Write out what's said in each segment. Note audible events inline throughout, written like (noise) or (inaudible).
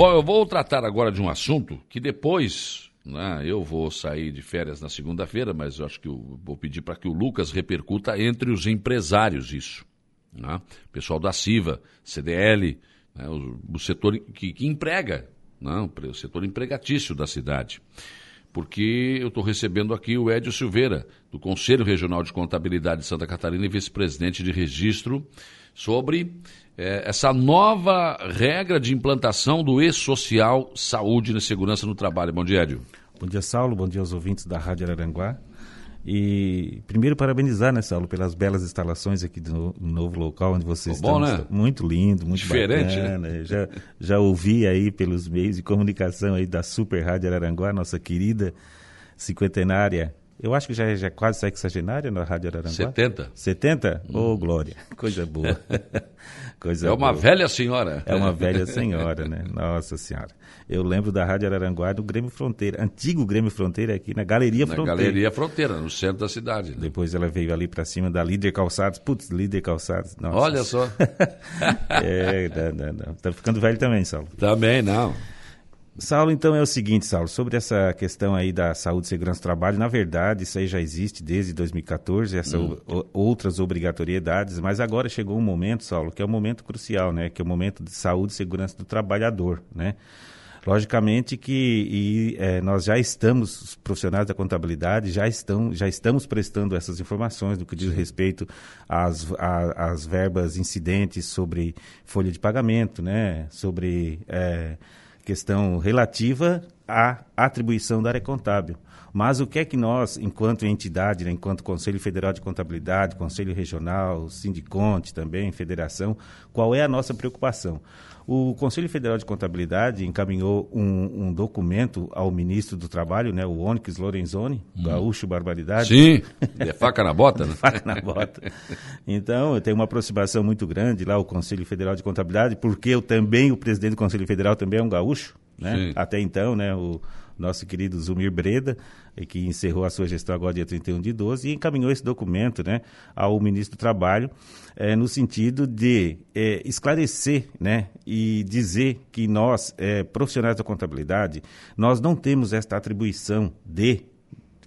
Bom, eu vou tratar agora de um assunto que depois, né, eu vou sair de férias na segunda-feira, mas eu acho que eu vou pedir para que o Lucas repercuta entre os empresários isso. Né? Pessoal da CIVA, CDL, né, o, o, setor que, que emprega, né, o setor empregatício da cidade porque eu estou recebendo aqui o Edio Silveira, do Conselho Regional de Contabilidade de Santa Catarina e vice-presidente de registro, sobre é, essa nova regra de implantação do E-Social Saúde e Segurança no Trabalho. Bom dia, Edio. Bom dia, Saulo. Bom dia aos ouvintes da Rádio Araranguá. E primeiro parabenizar, né, Saulo, pelas belas instalações aqui do novo local onde vocês estão. Né? Muito lindo, muito Diferente, bacana. Né? Já, já ouvi aí pelos meios de comunicação aí da Super Rádio Araranguá, nossa querida cinquentenária eu acho que já é, já é quase sexagenária na Rádio Araranguá. 70. 70? Ô, hum. oh, Glória. (laughs) Coisa boa. (laughs) Coisa é uma boa. velha senhora. É uma velha senhora, né? Nossa Senhora. Eu lembro da Rádio Araranguá do Grêmio Fronteira, antigo Grêmio Fronteira aqui na Galeria na Fronteira. Na Galeria Fronteira, no centro da cidade. Né? Depois ela veio ali para cima da Líder Calçados. Putz, Líder Calçados. Nossa. Olha só. (laughs) é, não, não, não. Tá ficando velho também, Saulo. Também não. Saulo, então é o seguinte, Saulo, sobre essa questão aí da saúde e segurança do trabalho, na verdade, isso aí já existe desde 2014, essas hum. outras obrigatoriedades, mas agora chegou um momento, Saulo, que é o um momento crucial, né? Que é o um momento de saúde e segurança do trabalhador, né? Logicamente que e, é, nós já estamos, os profissionais da contabilidade, já, estão, já estamos prestando essas informações no que diz respeito às, às verbas incidentes sobre folha de pagamento, né? Sobre. É, questão relativa à atribuição da área contábil. Mas o que é que nós, enquanto entidade, né, enquanto Conselho Federal de Contabilidade, Conselho Regional, Sindiconte também, Federação, qual é a nossa preocupação? O Conselho Federal de Contabilidade encaminhou um, um documento ao ministro do Trabalho, né, o Onyx Lorenzoni, hum. gaúcho barbaridade. Sim, é faca na bota, né? (laughs) faca na bota. Então, tem uma aproximação muito grande lá, o Conselho Federal de Contabilidade, porque eu também, o presidente do Conselho Federal também é um gaúcho, né? Até então, né, o, nosso querido Zumir Breda, que encerrou a sua gestão agora dia 31 de 12, e encaminhou esse documento né, ao ministro do Trabalho, é, no sentido de é, esclarecer né, e dizer que nós, profissionais da contabilidade, nós não temos esta atribuição de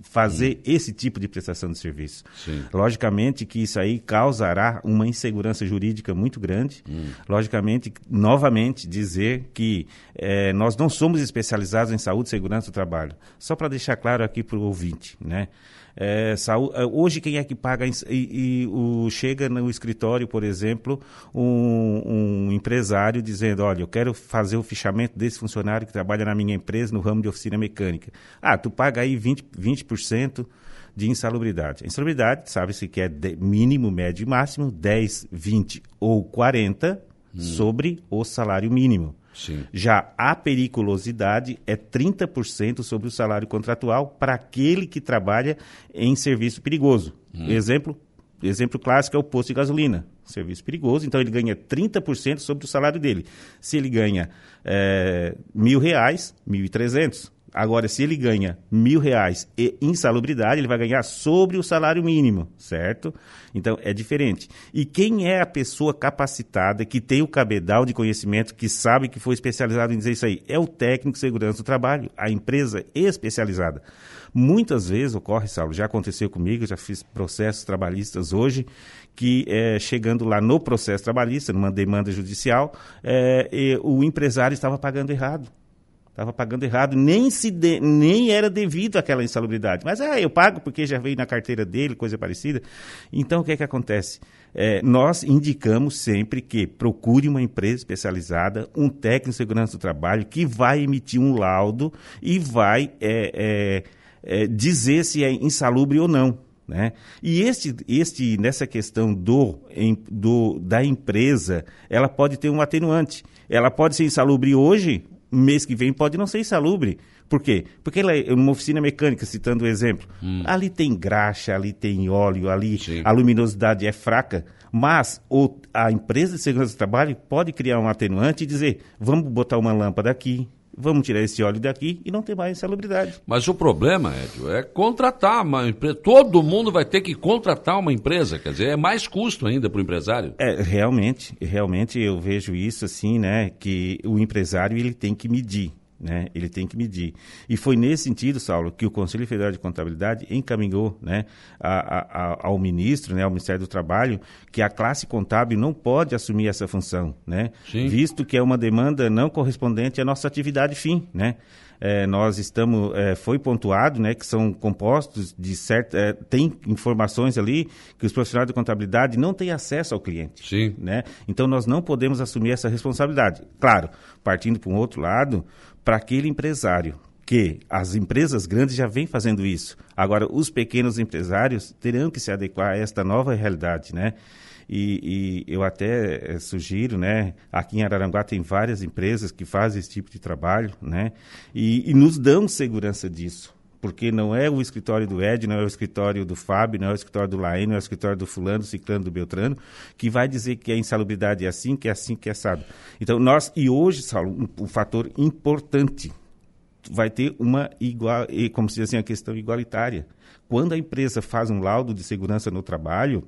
fazer hum. esse tipo de prestação de serviço. Sim. Logicamente que isso aí causará uma insegurança jurídica muito grande. Hum. Logicamente, novamente, dizer que é, nós não somos especializados em saúde e segurança do trabalho. Só para deixar claro aqui para o ouvinte, né? É, saúde, é, hoje quem é que paga e, e o, chega no escritório, por exemplo, um, um, empresário dizendo, olha, eu quero fazer o fichamento desse funcionário que trabalha na minha empresa no ramo de oficina mecânica. Ah, tu paga aí 20%, 20% de insalubridade. A insalubridade, sabe-se que é mínimo, médio e máximo, 10, 20 ou 40 hum. sobre o salário mínimo. Sim. Já a periculosidade é 30% sobre o salário contratual para aquele que trabalha em serviço perigoso. Hum. Exemplo, exemplo clássico é o posto de gasolina. Serviço perigoso, então ele ganha 30% sobre o salário dele. Se ele ganha é, mil reais, mil e trezentos. Agora, se ele ganha mil reais e insalubridade, ele vai ganhar sobre o salário mínimo, certo? Então, é diferente. E quem é a pessoa capacitada, que tem o cabedal de conhecimento, que sabe que foi especializado em dizer isso aí? É o técnico de segurança do trabalho, a empresa especializada. Muitas vezes ocorre, Saulo, já aconteceu comigo, já fiz processos trabalhistas hoje, que é, chegando lá no processo trabalhista, numa demanda judicial, é, o empresário estava pagando errado Estava pagando errado, nem, se de, nem era devido àquela insalubridade. Mas ah, eu pago porque já veio na carteira dele, coisa parecida. Então o que é que acontece? É, nós indicamos sempre que procure uma empresa especializada, um técnico de segurança do trabalho, que vai emitir um laudo e vai é, é, é dizer se é insalubre ou não. Né? E este, este, nessa questão do, em, do, da empresa, ela pode ter um atenuante. Ela pode ser insalubre hoje, mês que vem pode não ser insalubre. Por quê? Porque ela é uma oficina mecânica, citando o exemplo. Hum. Ali tem graxa, ali tem óleo, ali Sim. a luminosidade é fraca. Mas a empresa de segurança do trabalho pode criar um atenuante e dizer: vamos botar uma lâmpada aqui, vamos tirar esse óleo daqui e não ter mais insalubridade. Mas o problema, Edio, é contratar uma empresa. Todo mundo vai ter que contratar uma empresa, quer dizer, é mais custo ainda para o empresário. É, realmente, realmente eu vejo isso assim, né, que o empresário ele tem que medir. Né? Ele tem que medir. E foi nesse sentido, Saulo, que o Conselho Federal de Contabilidade encaminhou né, a, a, ao ministro, né, ao Ministério do Trabalho, que a classe contábil não pode assumir essa função, né? visto que é uma demanda não correspondente à nossa atividade fim. Né? É, nós estamos, é, foi pontuado, né, que são compostos de certa, é, tem informações ali que os profissionais de contabilidade não têm acesso ao cliente. Sim. Né? Então nós não podemos assumir essa responsabilidade. Claro, partindo para um outro lado, para aquele empresário que as empresas grandes já vêm fazendo isso. Agora, os pequenos empresários terão que se adequar a esta nova realidade, né? E, e eu até eh, sugiro, né? Aqui em Araranguá tem várias empresas que fazem esse tipo de trabalho, né? E, e nos dão segurança disso porque não é o escritório do Ed, não é o escritório do Fábio, não é o escritório do Laene, não é o escritório do fulano, do ciclano, do Beltrano, que vai dizer que a insalubridade é assim, que é assim, que é assado. Então, nós, e hoje, Saulo, um, um fator importante, vai ter uma igual, como se diz assim, a questão igualitária. Quando a empresa faz um laudo de segurança no trabalho,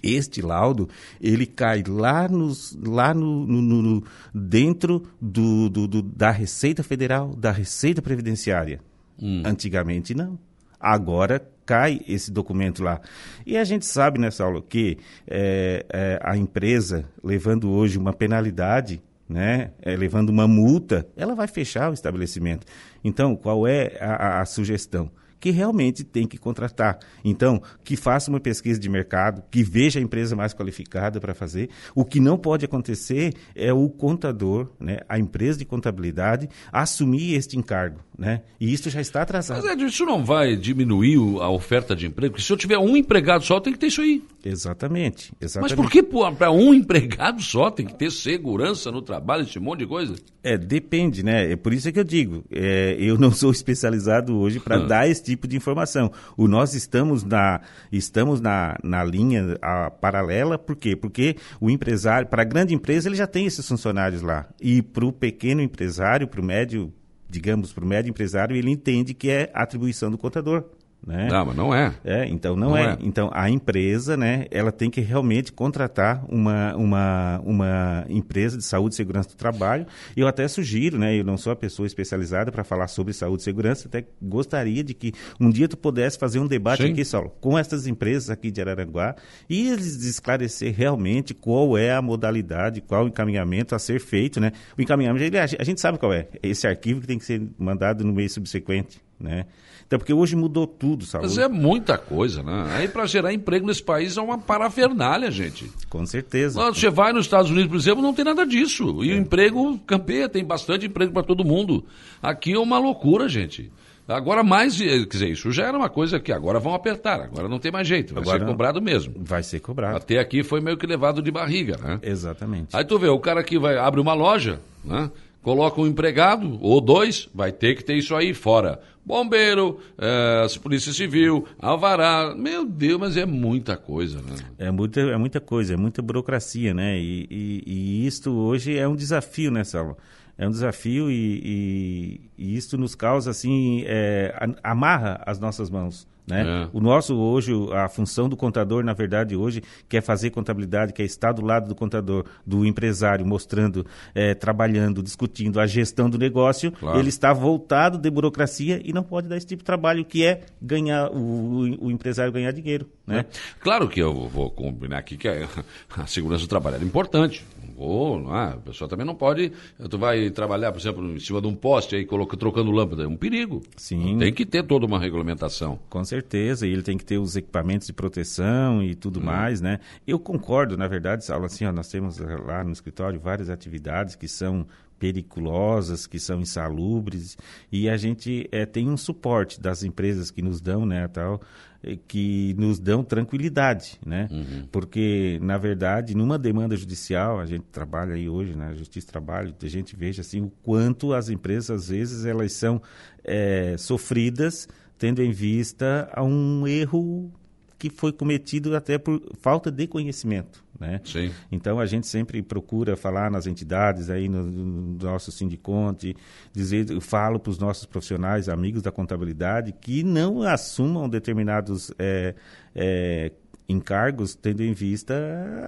este laudo ele cai lá, nos, lá no, no, no dentro do, do, do, da Receita Federal, da Receita Previdenciária. Hum. Antigamente não. Agora cai esse documento lá. E a gente sabe nessa aula que é, é, a empresa, levando hoje uma penalidade, né, é, levando uma multa, ela vai fechar o estabelecimento. Então, qual é a, a, a sugestão? que realmente tem que contratar. Então, que faça uma pesquisa de mercado, que veja a empresa mais qualificada para fazer. O que não pode acontecer é o contador, né, a empresa de contabilidade, assumir este encargo. Né? E isso já está atrasado. Mas Ed, isso não vai diminuir a oferta de emprego? Porque se eu tiver um empregado só, tem que ter isso aí. Exatamente. exatamente. Mas por que para um empregado só tem que ter segurança no trabalho, esse monte de coisa? É, depende, né? É por isso que eu digo, é, eu não sou especializado hoje para dar esse tipo de informação. O, nós estamos na, estamos na, na linha a, paralela, por quê? Porque o empresário, para a grande empresa, ele já tem esses funcionários lá. E para o pequeno empresário, para o médio digamos, para o médio empresário, ele entende que é atribuição do contador. Né? Não, mas não é. é então não, não é. é. Então a empresa, né, ela tem que realmente contratar uma, uma, uma empresa de saúde e segurança do trabalho. Eu até sugiro, né, eu não sou a pessoa especializada para falar sobre saúde e segurança, até gostaria de que um dia tu pudesse fazer um debate Sim. aqui, Saulo, com essas empresas aqui de Araranguá e eles esclarecer realmente qual é a modalidade, qual o encaminhamento a ser feito, né? O encaminhamento, a gente sabe qual é, esse arquivo que tem que ser mandado no mês subsequente, né? Então, porque hoje mudou tudo, sabe? Mas é muita coisa, né? Aí para gerar emprego nesse país é uma parafernália, gente. Com certeza. Lá, você vai nos Estados Unidos, por exemplo, não tem nada disso. E é. o emprego campeia, tem bastante emprego para todo mundo. Aqui é uma loucura, gente. Agora mais, quer dizer, isso já era uma coisa que agora vão apertar, agora não tem mais jeito, vai agora ser cobrado mesmo. Vai ser cobrado. Até aqui foi meio que levado de barriga, né? Exatamente. Aí tu vê, o cara que vai abre uma loja, né? Coloca um empregado ou dois, vai ter que ter isso aí fora bombeiro, é, polícia civil, alvará. Meu Deus, mas é muita coisa, né? É muita, é muita coisa, é muita burocracia, né? E, e, e isto hoje é um desafio, né, Saulo? É um desafio e, e, e isto nos causa, assim, é, amarra as nossas mãos. Né? É. O nosso hoje, a função do contador, na verdade, hoje, quer fazer contabilidade, quer estar do lado do contador, do empresário, mostrando, é, trabalhando, discutindo a gestão do negócio, claro. ele está voltado de burocracia e não pode dar esse tipo de trabalho, que é ganhar o, o empresário ganhar dinheiro. Né? Claro que eu vou combinar aqui que a, a segurança do trabalho é importante. Vou, não é? A pessoa também não pode. Tu vai trabalhar, por exemplo, em cima de um poste aí, coloca, trocando lâmpada. É um perigo. Sim. Tem que ter toda uma regulamentação. Com certeza. E ele tem que ter os equipamentos de proteção e tudo hum. mais, né? Eu concordo, na verdade, Saulo, assim, ó, nós temos lá no escritório várias atividades que são periculosas, que são insalubres, e a gente é, tem um suporte das empresas que nos dão, né, tal, eh, que nos dão tranquilidade, né? Uhum. Porque, na verdade, numa demanda judicial, a gente trabalha aí hoje na Justiça do Trabalho, a gente veja assim o quanto as empresas, às vezes, elas são é, sofridas tendo em vista a um erro que foi cometido até por falta de conhecimento, né? Sim. Então a gente sempre procura falar nas entidades aí no, no nosso sindiconte, dizer, eu falo para os nossos profissionais, amigos da contabilidade, que não assumam determinados é, é, encargos tendo em vista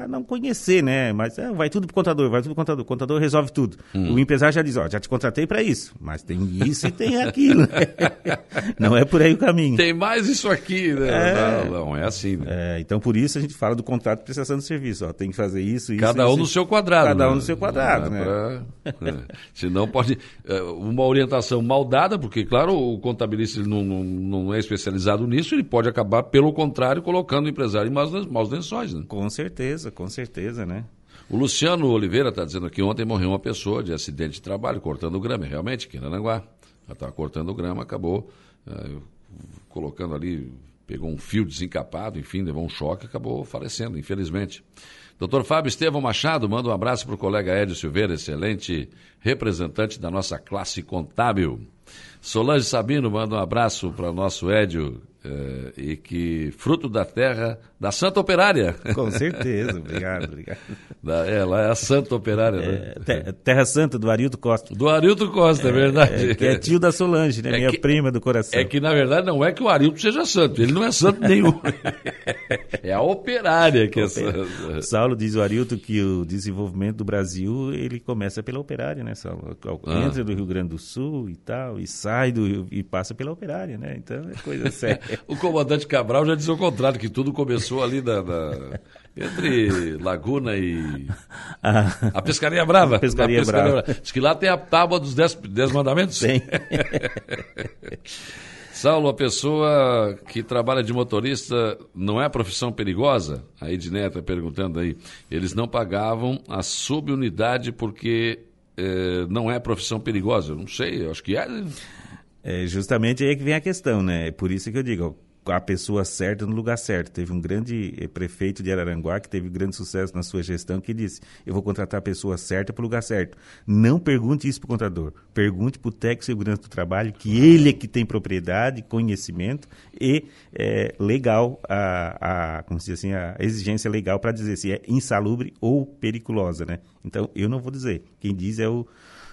não conhecer, né? Mas é, vai tudo pro contador, vai tudo pro contador. O contador resolve tudo. Hum. O empresário já diz, ó, já te contratei para isso, mas tem isso e tem aquilo. (laughs) não é por aí o caminho. Tem mais isso aqui, né? É, não, não, é assim. Né? É, então por isso a gente fala do contrato de prestação de serviço, ó, tem que fazer isso, isso Cada um isso, no seu quadrado. Cada né? um no seu quadrado, né? Pra... É. Senão pode é, uma orientação mal dada, porque claro, o contabilista não, não, não é especializado nisso, ele pode acabar pelo contrário colocando o empresário em maus, maus lençóis. Né? Com certeza, com certeza, né? O Luciano Oliveira está dizendo que ontem morreu uma pessoa de acidente de trabalho cortando grama, realmente, aqui em Aranguá. Ela estava cortando grama, acabou uh, colocando ali, pegou um fio desencapado, enfim, levou um choque e acabou falecendo, infelizmente. Doutor Fábio Estevão Machado, manda um abraço para o colega Hélio Silveira, excelente representante da nossa classe contábil. Solange Sabino manda um abraço para o nosso Édio, eh, e que fruto da terra da Santa Operária. (laughs) Com certeza, obrigado, obrigado. Da, ela é a Santa Operária, é, né? Terra Santa, do Arilto Costa. Do Arilto Costa, é, é verdade. É, que é tio da Solange, né? É minha que, prima do coração. É que, na verdade, não é que o Arilto seja santo, ele não é santo nenhum. (laughs) é a Operária que é santa. Saulo diz o Arilto que o desenvolvimento do Brasil, ele começa pela Operária, né, Saulo? Ah. Entra do Rio Grande do Sul e tal, e sai do Rio, e passa pela Operária, né? Então, é coisa séria. (laughs) o comandante Cabral já disse o contrário, que tudo começou ali na, na entre Laguna e ah. a Pescaria Brava. A Pescaria, Pescaria Brava. Brava. Diz que lá tem a tábua dos dez, dez mandamentos. Tem. (laughs) Saulo, a pessoa que trabalha de motorista não é profissão perigosa? A Edneia está perguntando aí. Eles não pagavam a subunidade porque eh, não é profissão perigosa. Eu não sei, eu acho que é. É justamente aí que vem a questão, né? É por isso que eu digo, a pessoa certa no lugar certo. Teve um grande eh, prefeito de Araranguá que teve grande sucesso na sua gestão que disse: Eu vou contratar a pessoa certa para o lugar certo. Não pergunte isso para o contador. Pergunte para o técnico de segurança do trabalho, que ele é que tem propriedade, conhecimento e é, legal, a, a, como se diz assim, a exigência legal para dizer se é insalubre ou periculosa. Né? Então, eu não vou dizer. Quem diz é o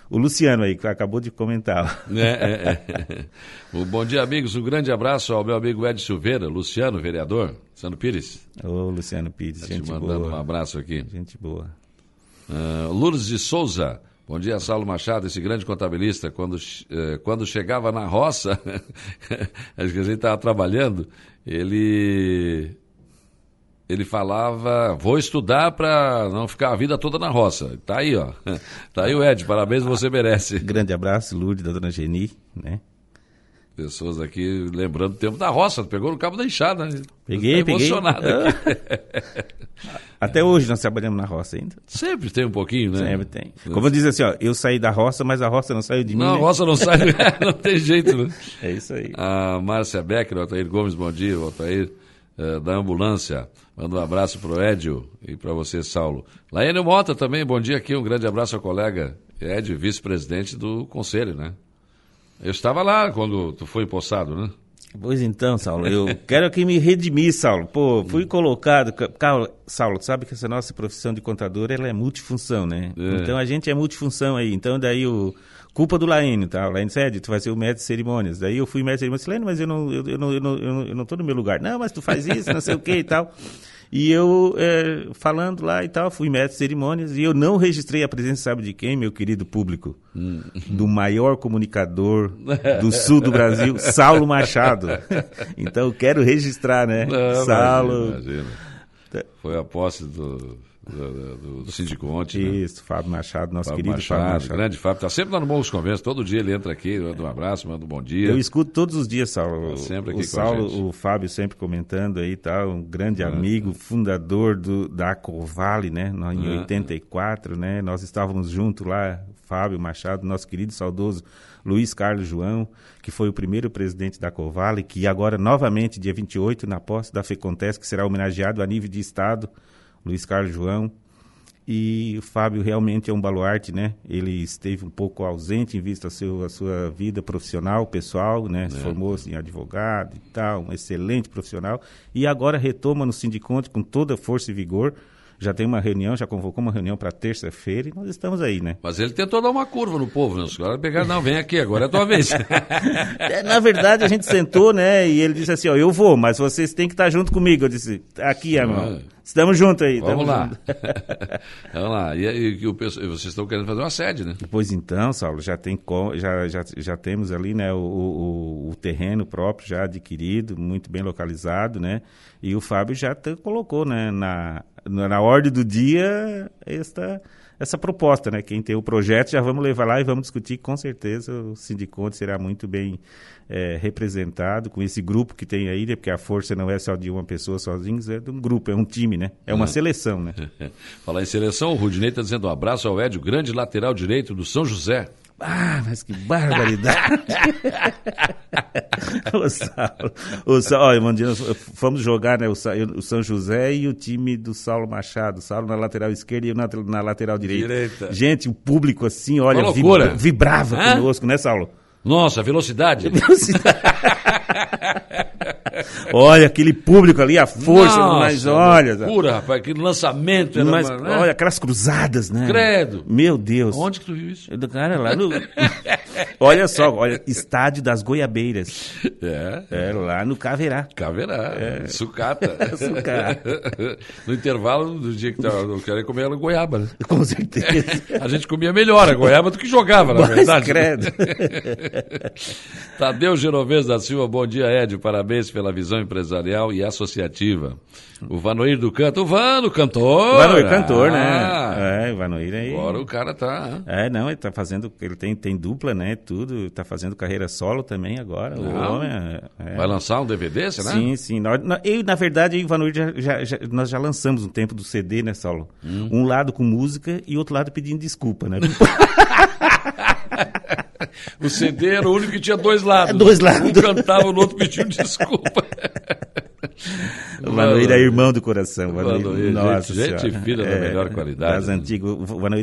o Luciano aí, que acabou de comentar. É, é, é. O bom dia, amigos. Um grande abraço ao meu amigo Ed Silveira, Luciano, vereador. Luciano Pires. Ô, Luciano Pires, tá gente te mandando boa. um abraço aqui. Gente boa. Uh, Lourdes de Souza. Bom dia, Saulo Machado, esse grande contabilista. Quando, eh, quando chegava na roça, (laughs) acho que a gente estava trabalhando, ele ele falava, vou estudar para não ficar a vida toda na roça. Tá aí, ó. (laughs) Tá aí o Ed, parabéns, você merece. Grande abraço, Lourdes, da dona Geni, né? Pessoas aqui lembrando o tempo da roça, pegou no cabo da enxada. Né? Peguei, tá peguei. emocionado. (laughs) Até hoje nós trabalhamos na roça ainda. Sempre tem um pouquinho, né? Sempre tem. Como eu disse assim, ó, eu saí da roça, mas a roça não saiu de mim. Não, né? a roça não sai, (laughs) não tem jeito, né? É isso aí. A Márcia Becker, o Altair Gomes, bom dia, o Altair uh, da ambulância. Manda um abraço para o Edio e para você, Saulo. Laene Mota também, bom dia aqui, um grande abraço ao colega Edio, vice-presidente do conselho, né? Eu estava lá quando tu foi empossado, né? Pois então, Saulo, eu quero aqui me redimir, Saulo. Pô, fui colocado. Saulo, Saulo, sabe que essa nossa profissão de contador ela é multifunção, né? É. Então a gente é multifunção aí. Então daí o, culpa do Laine, tá? O Laine Sede, tu vai ser o mestre de cerimônias. Daí eu fui mestre de cerimônias, Laine, mas eu não, eu, eu, não, eu, não, eu, não, eu não tô no meu lugar. Não, mas tu faz isso, não sei o que e tal. E eu, é, falando lá e tal, fui mestre de cerimônias e eu não registrei a presença, sabe de quem, meu querido público? Hum. Do maior comunicador do sul do Brasil, Saulo Machado. (laughs) então, quero registrar, né? Não, Saulo. Imagina, imagina. Foi a posse do do, do, do Síndico ontem. Né? Isso, né? Fábio Machado, nosso Fábio querido Machado, Fábio Machado. Grande Fábio, está sempre lá no Morros Convenço, todo dia ele entra aqui, manda um abraço, manda um bom dia. Eu escuto todos os dias, Saulo. Tá sempre aqui o Saulo, o Fábio sempre comentando aí, tá? Um grande ah, amigo, fundador do, da Covale, né? Em ah, 84, né? Nós estávamos juntos lá, Fábio Machado, nosso querido saudoso Luiz Carlos João, que foi o primeiro presidente da Covale, que agora, novamente, dia 28, na posse da FECONTES, que será homenageado a nível de Estado, Luiz Carlos João, e o Fábio realmente é um baluarte, né? Ele esteve um pouco ausente em vista a, seu, a sua vida profissional, pessoal, né? É. Formou-se em advogado e tal, um excelente profissional. E agora retoma no Sindiconte com toda força e vigor, já tem uma reunião, já convocou uma reunião para terça-feira e nós estamos aí, né? Mas ele tentou dar uma curva no povo, né? Agora pegar, não, vem aqui, agora é a tua vez. (laughs) é, na verdade, a gente sentou, né? E ele disse assim, ó, eu vou, mas vocês têm que estar junto comigo. Eu disse, aqui, irmão. Ah. Estamos juntos aí. Vamos lá. (laughs) Vamos lá. E, e, e, vocês estão querendo fazer uma sede, né? Pois então, Saulo, já, tem, já, já, já temos ali né, o, o, o terreno próprio já adquirido, muito bem localizado, né? E o Fábio já te, colocou né, na, na ordem do dia esta essa proposta, né? Quem tem o projeto já vamos levar lá e vamos discutir. Com certeza o Sindiconte será muito bem é, representado com esse grupo que tem aí, né? porque a força não é só de uma pessoa sozinha, é de um grupo, é um time, né? É uma uhum. seleção, né? (laughs) Falar em seleção, o Rudinei está dizendo um abraço ao Edio, grande lateral direito do São José. Ah, mas que barbaridade! (laughs) o Saulo, o Saulo, olha, Mandina, fomos jogar né, o, o, São José e o time do Saulo Machado. Saulo na lateral esquerda e eu na, na lateral direita. direita. Gente, o público assim, olha, vibra, vibrava Hã? conosco, né, Saulo? Nossa, velocidade. velocidade. (laughs) olha, aquele público ali, a força, Nossa, mas olha. Pura, rapaz, aquele lançamento. Era mas, né? Olha, aquelas cruzadas, né? Credo. Meu Deus. Onde que tu viu isso? Do cara lá no. (laughs) olha só, olha, estádio das Goiabeiras. É. É, lá no Caverá. Caverá. É. Sucata. (laughs) Sucata. no intervalo do dia que tava, eu queria comer ela goiaba, né? Com certeza. (laughs) a gente comia melhor a goiaba do que jogava, na mas verdade. credo. (laughs) Tadeu Genovez da Silva, bom dia, Ed. Parabéns pela visão empresarial e associativa. O Vanoir do Canto. O Vano, cantor. Vanoir, cantor, né? ah, né? É, o Vanoir aí. Agora o cara tá. É, não, ele tá fazendo. Ele tem, tem dupla, né? Tudo. Tá fazendo carreira solo também agora. Não. O homem. É, é. Vai lançar um DVD, será? Sim, sim. Nós, eu, na verdade, o Vanoir já, já, já, nós já lançamos um tempo do CD, né, Saulo? Hum. Um lado com música e outro lado pedindo desculpa, né? (laughs) o CD era o único que tinha dois lados. (laughs) Dois lados. Um cantava, o outro pedindo desculpa. (laughs) O Vanoir é irmão do coração. Vanoir, nossa gente, gente fina é, da melhor qualidade. Das né? antigas.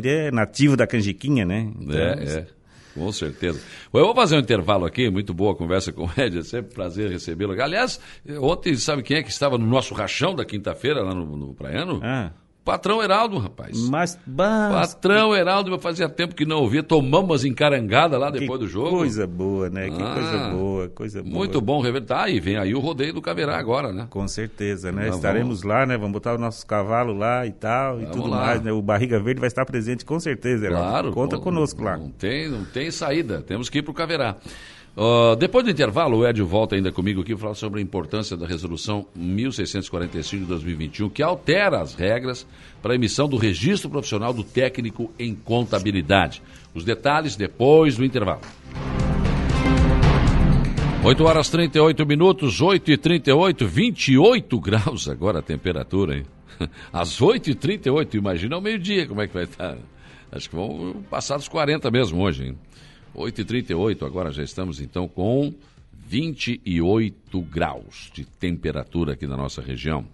É nativo da canjiquinha, né? Então, é, é. Com certeza. Eu vou fazer um intervalo aqui, muito boa a conversa com o Ed, é sempre prazer recebê-lo. Aliás, ontem, sabe quem é que estava no nosso rachão da quinta-feira lá no, no Praiano? Ah. Patrão Heraldo, rapaz. Mas, mas... Patrão Heraldo, fazia tempo que não ouvia. Tomamos encarangada lá depois que do jogo. Coisa boa, né? Que ah, coisa boa, coisa boa. Muito bom rever. Tá, e vem aí o rodeio do Caverá agora, né? Com certeza, né? Estaremos vamos... lá, né? Vamos botar os nossos cavalos lá e tal, vamos e tudo lá. mais, né? O Barriga Verde vai estar presente com certeza, Heraldo. Claro. Conta conosco lá. Não tem, não tem saída. Temos que ir pro Caverá. Uh, depois do intervalo, o Edio volta ainda comigo aqui para falar sobre a importância da resolução 1645 de 2021, que altera as regras para a emissão do registro profissional do técnico em contabilidade. Os detalhes depois do intervalo. 8 horas 38 minutos, 8 e 38, 28 (laughs) graus agora a temperatura, hein? (laughs) Às 8 e 38, imagina ao meio-dia como é que vai estar. Acho que vão passar dos 40 mesmo hoje, hein? 8h38, agora já estamos então com 28 graus de temperatura aqui na nossa região.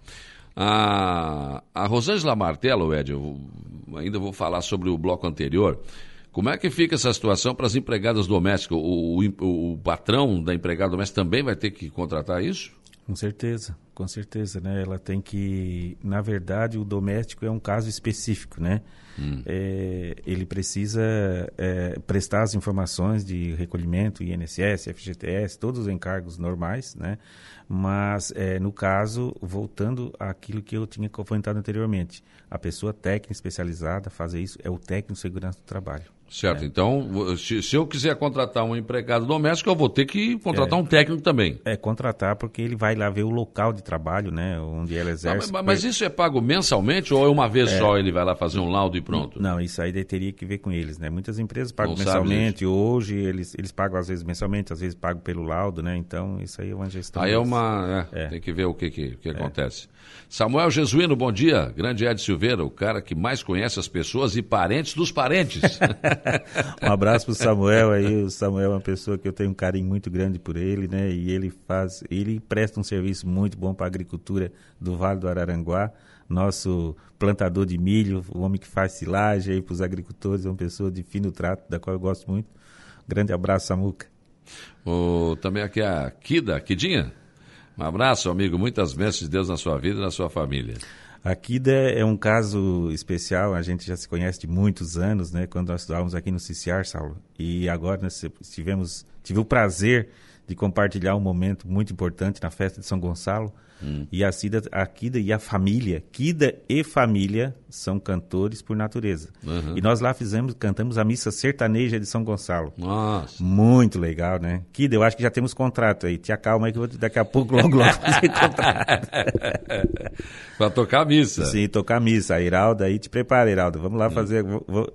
A, a Rosângela Martelo, Ed, eu ainda vou falar sobre o bloco anterior. Como é que fica essa situação para as empregadas domésticas? O, o, o patrão da empregada doméstica também vai ter que contratar isso? Com certeza, com certeza, né? Ela tem que, na verdade, o doméstico é um caso específico, né? Hum. É, ele precisa é, prestar as informações de recolhimento, INSS, FGTS, todos os encargos normais, né? Mas, é, no caso, voltando àquilo que eu tinha comentado anteriormente, a pessoa técnica especializada fazer isso é o técnico de segurança do trabalho. Certo, é. então, se, se, eu quiser contratar um empregado doméstico, eu vou ter que contratar é. um técnico também. É, contratar, porque ele vai lá ver o local de trabalho, né, onde ela exerce. mas, mas, isso é pago mensalmente ou é uma vez é. só ele vai lá fazer um laudo e pronto? Não, isso aí teria que ver com eles, né? Muitas empresas pagam Não mensalmente, hoje eles, eles pagam às vezes mensalmente, às vezes pagam pelo laudo, né? Então, isso aí é uma gestão. Aí é uma... É, é. tem que ver o que, que, que acontece. Samuel Jesuíno, bom dia. Grande Ed Silveira, o cara que mais conhece as pessoas e parentes dos parentes. (laughs) (laughs) um abraço para o Samuel aí. O Samuel é uma pessoa que eu tenho um carinho muito grande por ele, né? E ele faz, ele presta um serviço muito bom para a agricultura do Vale do Araranguá. Nosso plantador de milho, o homem que faz silagem aí para os agricultores, é uma pessoa de fino trato, da qual eu gosto muito. Grande abraço, Samuca. O, também aqui a Kida, Kidinha. Um abraço, amigo. Muitas bênçãos de Deus na sua vida e na sua família. A é um caso especial, a gente já se conhece de muitos anos, né? Quando nós estávamos aqui no CICIAR, Saulo. E agora nós tivemos, tive o prazer de compartilhar um momento muito importante na festa de São Gonçalo. Hum. E a, Cida, a Kida e a família, Kida e família, são cantores por natureza. Uhum. E nós lá fizemos, cantamos a missa sertaneja de São Gonçalo. Nossa. Muito legal, né? Kida, eu acho que já temos contrato aí. Te acalma aí que vou, daqui a pouco, logo, logo, fazer contrato. (laughs) Para tocar a missa. Sim, tocar a missa. A Iralda aí, te prepara, Iralda. Vamos lá hum. fazer,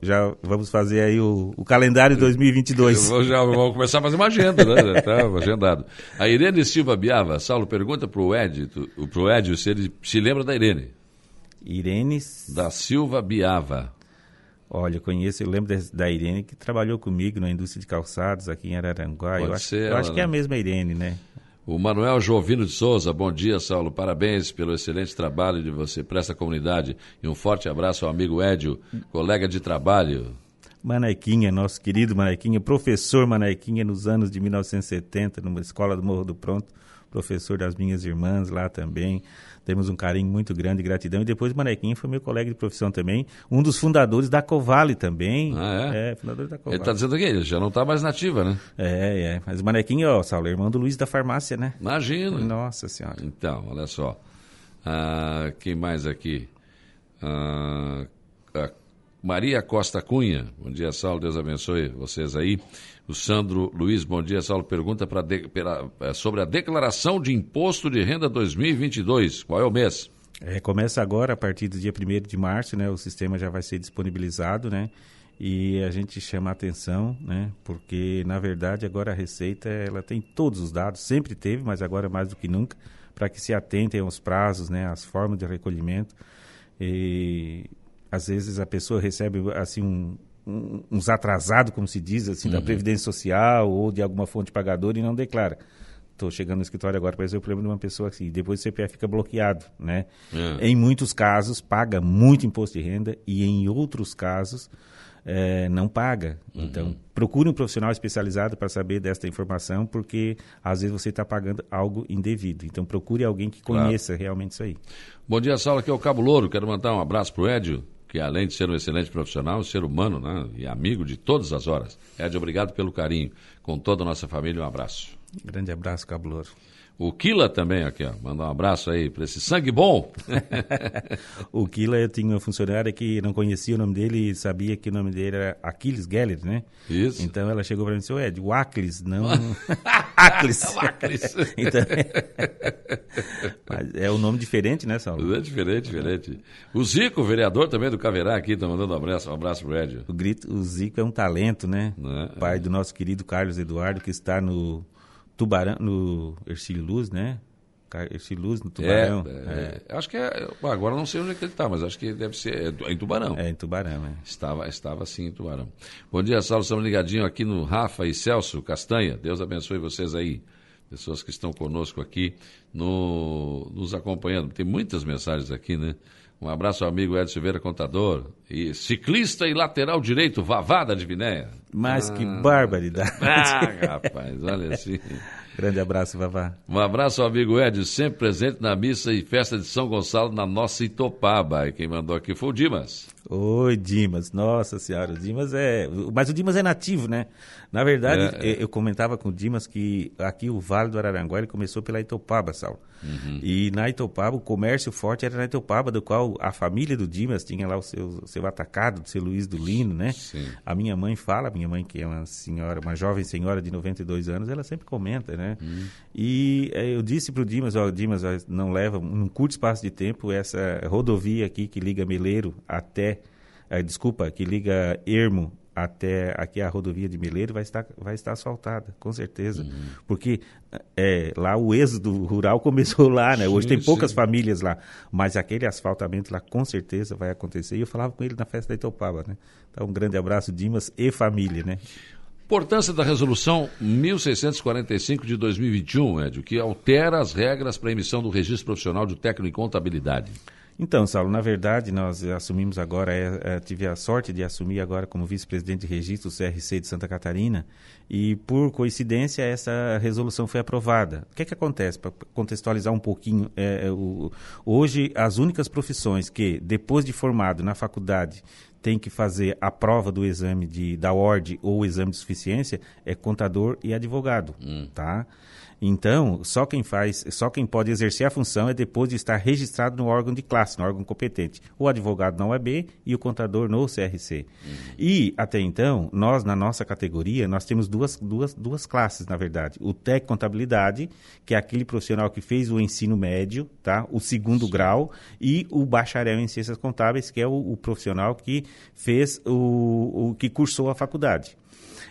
já vamos fazer aí o, o calendário 2022. Eu já vamos começar a fazer uma agenda, né? (laughs) tá agendado. A Irene Silva Biava, Saulo, pergunta para o Ed, o Edio se ele se lembra da Irene. Irene... Da Silva Biava. Olha, eu conheço, eu lembro da Irene que trabalhou comigo na indústria de calçados aqui em Araranguá. Pode eu acho, eu acho que é a né? mesma Irene, né? O Manuel Jovino de Souza, bom dia, Saulo. Parabéns pelo excelente trabalho de você para essa comunidade. E um forte abraço ao amigo Edio, colega de trabalho. Manequinha, nosso querido Manequinha, professor Manequinha nos anos de 1970, numa escola do Morro do Pronto, professor das minhas irmãs lá também. Temos um carinho muito grande, gratidão. E depois Manequinha foi meu colega de profissão também, um dos fundadores da Covale também. Ah, é? É, fundador da Covale. Ele está dizendo que ele já não está mais nativa, né? É, é. Mas Manequinha, ó, Saulo, irmão do Luiz da farmácia, né? Imagina. Nossa Senhora. Então, olha só. Ah, quem mais aqui? Ah, Maria Costa Cunha. Bom dia, Saulo. Deus abençoe vocês aí. O Sandro Luiz, bom dia, Saulo. Pergunta pra pra, é, sobre a declaração de imposto de renda 2022. Qual é o mês? É, começa agora, a partir do dia 1 de março, né? O sistema já vai ser disponibilizado, né? E a gente chama a atenção, né? Porque, na verdade, agora a Receita, ela tem todos os dados, sempre teve, mas agora mais do que nunca, para que se atentem aos prazos, né? As formas de recolhimento. E às vezes a pessoa recebe assim um, um, uns atrasados, como se diz, assim, uhum. da Previdência Social ou de alguma fonte pagadora e não declara. Estou chegando no escritório agora para ver o problema de uma pessoa assim, depois o CPF fica bloqueado, né? É. Em muitos casos paga muito imposto de renda e em outros casos é, não paga. Uhum. Então, procure um profissional especializado para saber desta informação, porque às vezes você está pagando algo indevido. Então, procure alguém que conheça claro. realmente isso aí. Bom dia, Saulo. Aqui é o Cabo Louro. Quero mandar um abraço para o Édio que além de ser um excelente profissional, um ser humano né, e amigo de todas as horas. Ed, obrigado pelo carinho. Com toda a nossa família, um abraço. Grande abraço, Cabuloso. O Kila também aqui, ó. Manda um abraço aí para esse sangue bom. (laughs) o Kila, eu tinha uma funcionária que não conhecia o nome dele e sabia que o nome dele era Aquiles Geller, né? Isso. Então ela chegou para mim e disse, Ed, o Aclis, não... (laughs) (laughs) Aclis. Aclis. então, Mas é um nome diferente, né, Saulo? É diferente, diferente. O Zico, vereador também do Caverá aqui, tá mandando um abraço, um abraço pro Ed. O, grito, o Zico é um talento, né? É, Pai é. do nosso querido Carlos Eduardo, que está no Tubarão, no Ercílio Luz, né? Ercílio Luz, no Tubarão. É, é. Acho que é. Agora não sei onde é que ele está, mas acho que deve ser é, em Tubarão. É, em Tubarão, é. Estava, estava sim em Tubarão. Bom dia, Saulo. Estamos ligadinhos aqui no Rafa e Celso Castanha. Deus abençoe vocês aí. Pessoas que estão conosco aqui, no, nos acompanhando. Tem muitas mensagens aqui, né? Um abraço ao amigo Edson Silveira, contador. E ciclista e lateral direito, Vavada de Vinéia. Mas ah, que barbaridade. Ah, rapaz, olha assim. (laughs) Grande abraço, Vavá. Um abraço ao amigo Ed, sempre presente na missa e festa de São Gonçalo na nossa Itopaba. E quem mandou aqui foi o Dimas. Oi, Dimas. Nossa senhora, o Dimas é. Mas o Dimas é nativo, né? Na verdade, é, é. eu comentava com o Dimas que aqui o Vale do Araranguá ele começou pela Itopaba, Sal. Uhum. E na Itopaba, o comércio forte era na Itopaba, do qual a família do Dimas tinha lá o seu, seu atacado, do seu Luiz do Lino, né? Sim. A minha mãe fala, minha mãe que é uma senhora, uma jovem senhora de 92 anos, ela sempre comenta, né? Uhum. E é, eu disse para o Dimas, ó, Dimas, ó, não leva, num curto espaço de tempo, essa rodovia aqui que liga Meleiro até, é, desculpa, que liga Ermo até aqui a rodovia de Meleiro vai estar, vai estar asfaltada, com certeza. Uhum. Porque é, lá o êxodo rural (laughs) começou lá, né? Hoje sim, tem poucas sim. famílias lá, mas aquele asfaltamento lá com certeza vai acontecer. E eu falava com ele na festa da Itopava, né? Então um grande abraço, Dimas e família, né? Importância da resolução 1645 de 2021, Edio, que altera as regras para a emissão do registro profissional de técnico em contabilidade. Então, Saulo, na verdade, nós assumimos agora, é, é, tive a sorte de assumir agora como vice-presidente de registro do CRC de Santa Catarina, e por coincidência essa resolução foi aprovada. O que é que acontece? Para contextualizar um pouquinho, é, é, o, hoje as únicas profissões que, depois de formado na faculdade, tem que fazer a prova do exame de, da ordem ou exame de suficiência é contador e advogado, hum. tá? Então, só quem faz, só quem pode exercer a função é depois de estar registrado no órgão de classe, no órgão competente. O advogado na UEB e o contador no CRC. Uhum. E, até então, nós, na nossa categoria, nós temos duas, duas, duas classes, na verdade. O técnico contabilidade, que é aquele profissional que fez o ensino médio, tá? o segundo Sim. grau, e o bacharel em ciências contábeis, que é o, o profissional que fez o, o que cursou a faculdade.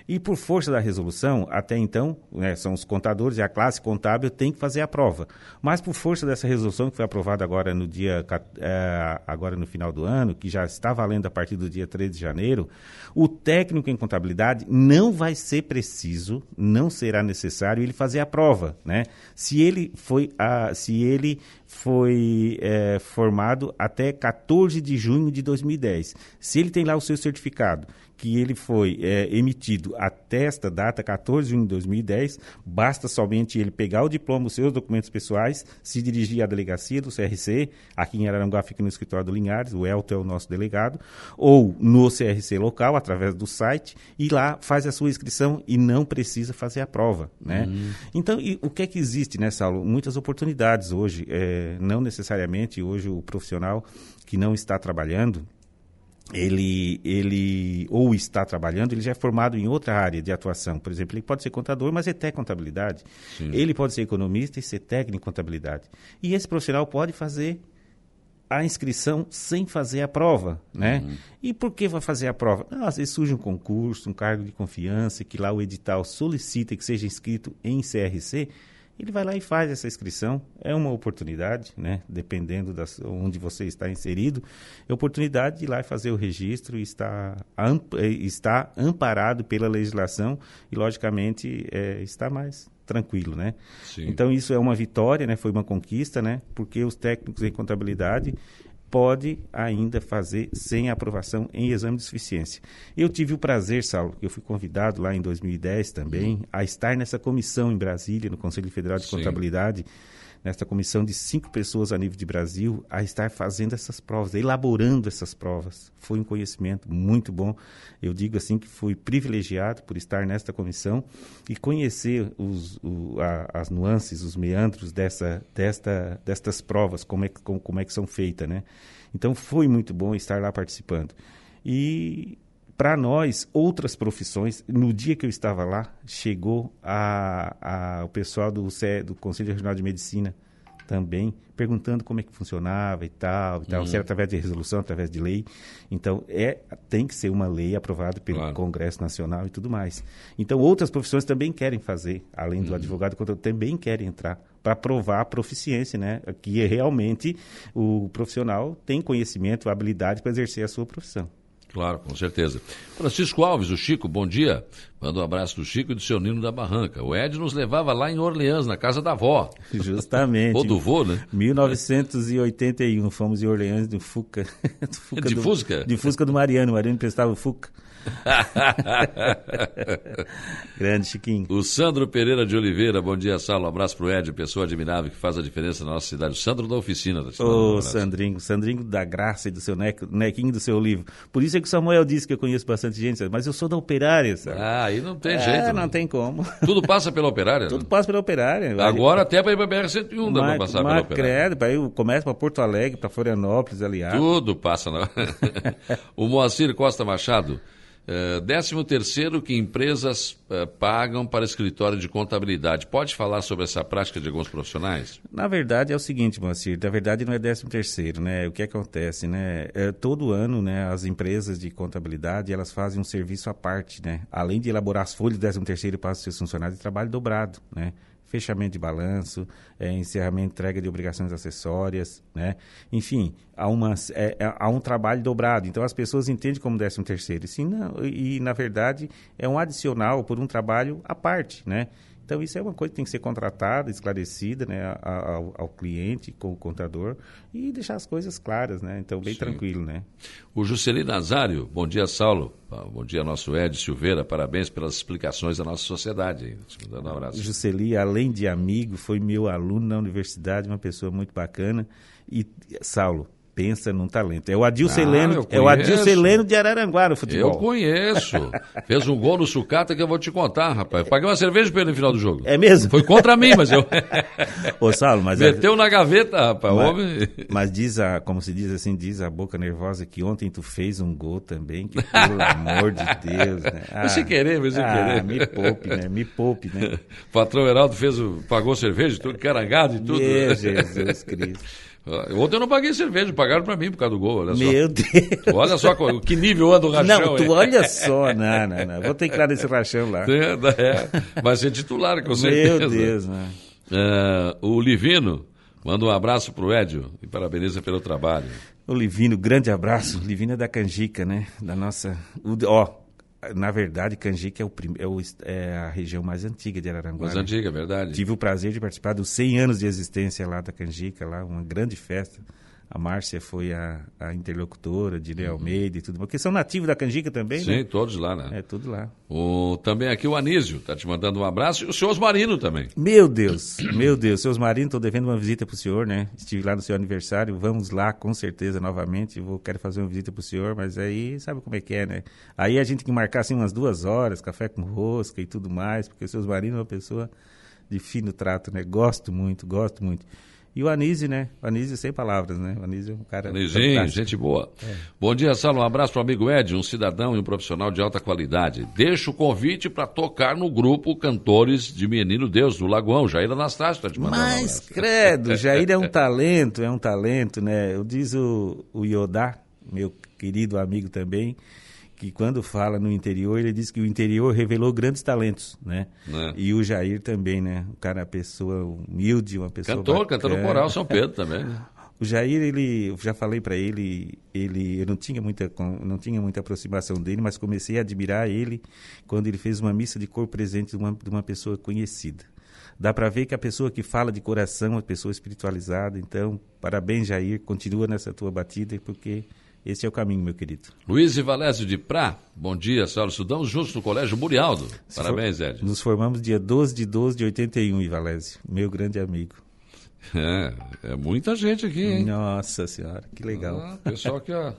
E por força da resolução, até então, né, são os contadores e a classe contábil tem que fazer a prova. Mas por força dessa resolução que foi aprovada agora no dia é, agora no final do ano, que já está valendo a partir do dia 13 de janeiro, o técnico em contabilidade não vai ser preciso, não será necessário ele fazer a prova, né? Se ele foi a, se ele foi é, formado até 14 de junho de 2010. Se ele tem lá o seu certificado que ele foi é, emitido até esta data, 14 de junho de 2010, basta somente ele pegar o diploma, os seus documentos pessoais, se dirigir à delegacia do CRC, aqui em Araranguá fica no escritório do Linhares, o Elton é o nosso delegado, ou no CRC local, através do site, e lá faz a sua inscrição e não precisa fazer a prova. Né? Uhum. Então, e, o que é que existe nessa aula? Muitas oportunidades hoje, é, não necessariamente hoje o profissional que não está trabalhando, ele, ele ou está trabalhando, ele já é formado em outra área de atuação. Por exemplo, ele pode ser contador, mas é técnico contabilidade. Sim. Ele pode ser economista e ser técnico em contabilidade. E esse profissional pode fazer a inscrição sem fazer a prova, né? Uhum. E por que vai fazer a prova? Não, às vezes surge um concurso, um cargo de confiança, que lá o edital solicita que seja inscrito em CRC, ele vai lá e faz essa inscrição. É uma oportunidade, né? dependendo de onde você está inserido, é oportunidade de ir lá e fazer o registro e está, eh, está amparado pela legislação e, logicamente, é, está mais tranquilo, né? Então isso é uma vitória, né? Foi uma conquista, né? Porque os técnicos em contabilidade pode ainda fazer sem aprovação em exame de suficiência. Eu tive o prazer, Saulo, que eu fui convidado lá em 2010 também, a estar nessa comissão em Brasília, no Conselho Federal de Sim. Contabilidade, nesta comissão de cinco pessoas a nível de Brasil, a estar fazendo essas provas, elaborando essas provas. Foi um conhecimento muito bom. Eu digo assim que fui privilegiado por estar nesta comissão e conhecer os, o, a, as nuances, os meandros dessa, desta, destas provas, como é, como, como é que são feitas, né? Então foi muito bom estar lá participando. E para nós, outras profissões, no dia que eu estava lá, chegou a, a, o pessoal do, do Conselho Regional de Medicina também, perguntando como é que funcionava e tal, e tal uhum. se era através de resolução, através de lei. Então, é, tem que ser uma lei aprovada pelo claro. Congresso Nacional e tudo mais. Então, outras profissões também querem fazer, além do uhum. advogado, também querem entrar para provar a proficiência, né? Que realmente o profissional tem conhecimento, habilidade para exercer a sua profissão. Claro, com certeza. Francisco Alves, o Chico, bom dia. Manda um abraço do Chico e do seu Nino da Barranca. O Ed nos levava lá em Orleans, na casa da avó. (laughs) Justamente. Ou do vô, né? 1981, fomos em Orleans do Fuca. (laughs) Do Fuca de do, Fusca? De Fusca do Mariano. O Mariano prestava o Fuca. (laughs) Grande, Chiquinho. O Sandro Pereira de Oliveira, bom dia, Saulo. Um abraço pro Ed, pessoa admirável que faz a diferença na nossa cidade. O Sandro da oficina. Da Ô, Sandrinho, Sandrinho da graça e do seu neco, nequinho do seu livro. Por isso é que o Samuel disse que eu conheço bastante gente, mas eu sou da operária, sabe? Ah, aí não tem é, jeito. não, não tem como. Tudo passa pela operária? (laughs) Tudo passa pela operária. Agora até para ir para BR-101 dá para passar pela operária. Credo, para ir, começa para Porto Alegre, para Florianópolis, aliás. Tudo passa. Não? (laughs) o Moacir Costa Machado. Uh, décimo terceiro que empresas uh, pagam para escritório de contabilidade. Pode falar sobre essa prática de alguns profissionais? Na verdade é o seguinte, Moacir, na verdade não é décimo terceiro, né? O que acontece, né? É, todo ano, né, as empresas de contabilidade, elas fazem um serviço à parte, né? Além de elaborar as folhas do décimo terceiro para os seus funcionários, trabalho dobrado, né? Fechamento de balanço, é, encerramento entrega de obrigações acessórias, né? Enfim, há, uma, é, é, há um trabalho dobrado. Então, as pessoas entendem como décimo terceiro. Sim, não, e, na verdade, é um adicional por um trabalho à parte, né? Então, isso é uma coisa que tem que ser contratada, esclarecida né, ao, ao cliente, com o contador, e deixar as coisas claras, né? Então, bem Sim. tranquilo, né? O Juscelino Nazário, bom dia, Saulo. Ah, bom dia, nosso Ed Silveira. Parabéns pelas explicações da nossa sociedade. Te mandando um abraço. Juscelino, além de amigo, foi meu aluno na universidade, uma pessoa muito bacana. E, Saulo, pensa num talento. É o Adilson ah, Heleno, é o Adilson Heleno de Araranguá no futebol. Eu conheço. Fez um gol no sucata que eu vou te contar, rapaz. Eu paguei uma cerveja para ele no final do jogo. É mesmo? Foi contra mim, mas eu. (laughs) Ô, Saulo, mas. Meteu na gaveta, rapaz. Mas, homem... mas diz a, como se diz assim, diz a boca nervosa que ontem tu fez um gol também, que pelo (laughs) amor de Deus, né? Ah, sem querer, mas sem ah, querer. Me poupe, né? Me poupe, né? O (laughs) patrão Heraldo fez o, pagou cerveja, tudo, carangado e tudo. Meu Jesus Cristo. Ontem eu não paguei cerveja, pagaram para mim por causa do gol. Olha Meu só. Deus. Olha só que nível anda o rachão. Não, tu olha só, não, não, não. Vou ter que dar esse rachão lá. É, é, vai ser titular, com certeza. Meu Deus, né? É, o Livino manda um abraço pro Edio e parabeniza pelo trabalho. O Livino, grande abraço. Livino é da Canjica, né? Da nossa. Ó, na verdade, Canjica é, o, é, o, é, a região mais antiga de Araranguá. Mais antiga, é verdade. Tive o prazer de participar dos 100 anos de existência lá da Canjica, lá uma grande festa. A Márcia foi a, a interlocutora, de uhum. Almeida e tudo, porque são nativos da Canjica também, Sim, né? todos lá, né? É, tudo lá. O, também aqui o Anísio está te mandando um abraço e o senhor Osmarino também. Meu Deus, meu Deus, senhor Osmarino, estou devendo uma visita para o senhor, né? Estive lá no seu aniversário, vamos lá com certeza novamente, vou, quero fazer uma visita para o senhor, mas aí sabe como é que é, né? Aí a gente tem que marcar assim umas duas horas, café com rosca e tudo mais, porque o senhor Osmarino é uma pessoa de fino trato, né? Gosto muito, gosto muito. E o Anísio, né? O Anísio sem palavras, né? O Anísio é um cara. Anísio, gente boa. É. Bom dia, Salo. Um abraço para o amigo Ed, um cidadão e um profissional de alta qualidade. Deixa o convite para tocar no grupo Cantores de Menino Deus, do Lagoão. Jair Anastácio está te mandando. Mas, um credo, (laughs) Jair é um talento, é um talento, né? Eu diz o, o Iodá, meu querido amigo também, que quando fala no interior, ele diz que o interior revelou grandes talentos, né? É. E o Jair também, né? O cara, é uma pessoa humilde, uma pessoa Cantor, cantor no coral São Pedro também. O Jair, ele, eu já falei para ele, ele, eu não tinha muita, não tinha muita aproximação dele, mas comecei a admirar ele quando ele fez uma missa de cor presente de uma, de uma pessoa conhecida. Dá para ver que a pessoa que fala de coração é uma pessoa espiritualizada. Então, parabéns, Jair, continua nessa tua batida, porque esse é o caminho, meu querido. Luiz e Valésio de Prá, bom dia, Saulo. Estudamos juntos no Colégio Murialdo. Parabéns, Ed. Nos formamos dia 12 de 12 de 81, Ivalésio, meu grande amigo. É, é muita gente aqui, hein? Nossa Senhora, que legal. Ah, pessoal aqui, ó.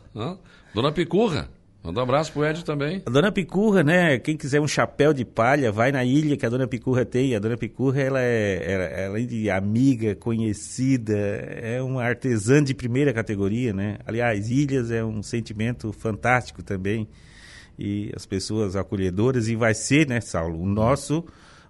Dona Picurra. Manda um abraço pro Ed também. A dona Picurra, né? Quem quiser um chapéu de palha, vai na ilha que a dona Picurra tem. A dona Picurra, ela é, além de amiga, conhecida, é uma artesã de primeira categoria, né? Aliás, ilhas é um sentimento fantástico também. E as pessoas acolhedoras, e vai ser, né, Saulo? O nosso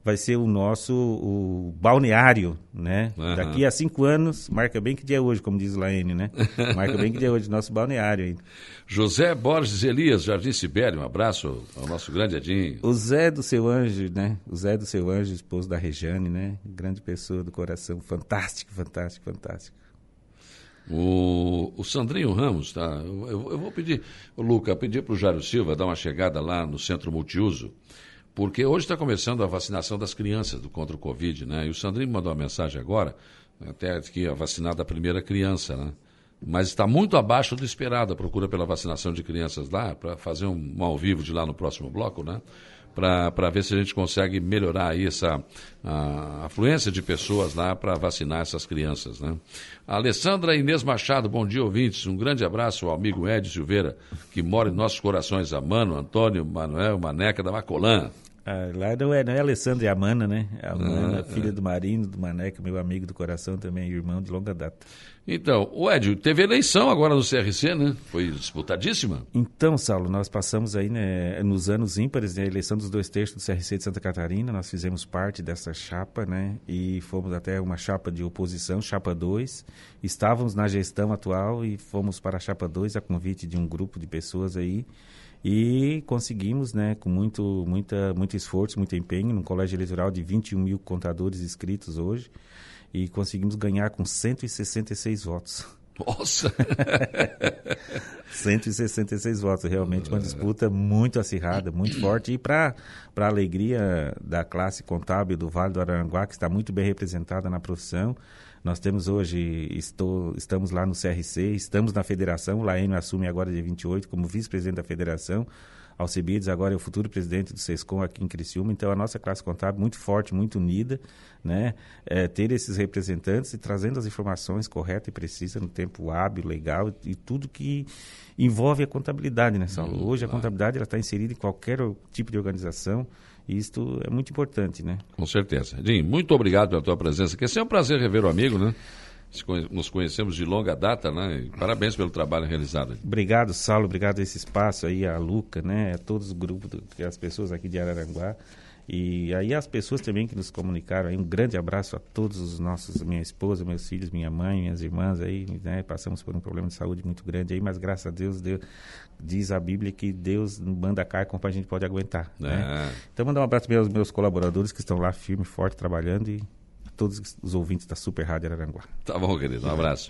vai ser o nosso o balneário, né? Uhum. Daqui a cinco anos, marca bem que dia é hoje, como diz o Laene, né? (laughs) Marca bem que dia é hoje, nosso balneário ainda. José Borges Elias, Jardim Sibério, um abraço ao nosso grande Edinho. O Zé do Seu Anjo, né? O Zé do Seu Anjo, esposo da Rejane, né? Grande pessoa do coração, fantástico, fantástico, fantástico. O, o Sandrinho Ramos, tá? Eu, eu, vou pedir, Luca, pedir para o Jário Silva dar uma chegada lá no Centro Multiuso porque hoje está começando a vacinação das crianças do, contra o Covid, né? E o Sandrinho mandou uma mensagem agora, até que a vacinada a primeira criança, né? Mas está muito abaixo do esperado a procura pela vacinação de crianças lá, para fazer um, um ao vivo de lá no próximo bloco, né? Para ver se a gente consegue melhorar aí essa a afluência de pessoas lá para vacinar essas crianças, né? A Alessandra Inês Machado, bom dia, ouvintes. Um grande abraço ao amigo Ed Silveira, que mora em nossos corações, a Mano, Antônio, Manuel, Maneca da Macolã. Ah, lá não é, não é Alessandra, é a Mana, né? A ah, Mana, ah, filha é. do Marino, do Maneca, meu amigo do coração também, irmão de longa data. Então, o Ed, teve eleição agora no CRC, né? Foi disputadíssima. Então, Saulo, nós passamos aí né, nos anos ímpares, né, a eleição dos dois terços do CRC de Santa Catarina, nós fizemos parte dessa chapa, né? E fomos até uma chapa de oposição, chapa 2. Estávamos na gestão atual e fomos para a chapa 2 a convite de um grupo de pessoas aí e conseguimos, né, com muito, muita, muito esforço, muito empenho, num colégio eleitoral de 21 mil contadores inscritos hoje, e conseguimos ganhar com 166 votos. Nossa! (laughs) 166 votos, realmente uma disputa muito acirrada, muito forte. E para a alegria da classe contábil do Vale do Aranguá, que está muito bem representada na profissão, nós temos hoje, estou, estamos lá no CRC, estamos na federação, o Laênio assume agora dia 28 como vice-presidente da federação, Alcibiades agora é o futuro presidente do SESCOM aqui em Criciúma, então a nossa classe contábil muito forte, muito unida, né? É, ter esses representantes e trazendo as informações corretas e precisas no tempo hábil, legal e tudo que envolve a contabilidade, né, Saulo? Hum, Hoje a contabilidade está inserida em qualquer tipo de organização e isto é muito importante, né? Com certeza. Jim, muito obrigado pela tua presença, que é sempre um prazer rever o amigo, né? Nos conhecemos de longa data, né? parabéns pelo trabalho realizado. Obrigado, Saulo, obrigado a esse espaço aí, a Luca, né? A todos os grupos, as pessoas aqui de Araranguá. E aí as pessoas também que nos comunicaram aí, um grande abraço a todos os nossos, minha esposa, meus filhos, minha mãe, minhas irmãs aí, né? Passamos por um problema de saúde muito grande aí, mas graças a Deus, Deus diz a Bíblia que Deus manda cá como a gente pode aguentar. Né? É. Então mandar um abraço meus, meus colaboradores que estão lá firme, forte, trabalhando e todos os ouvintes da Super Rádio Araranguá. Tá bom, querido. Um abraço.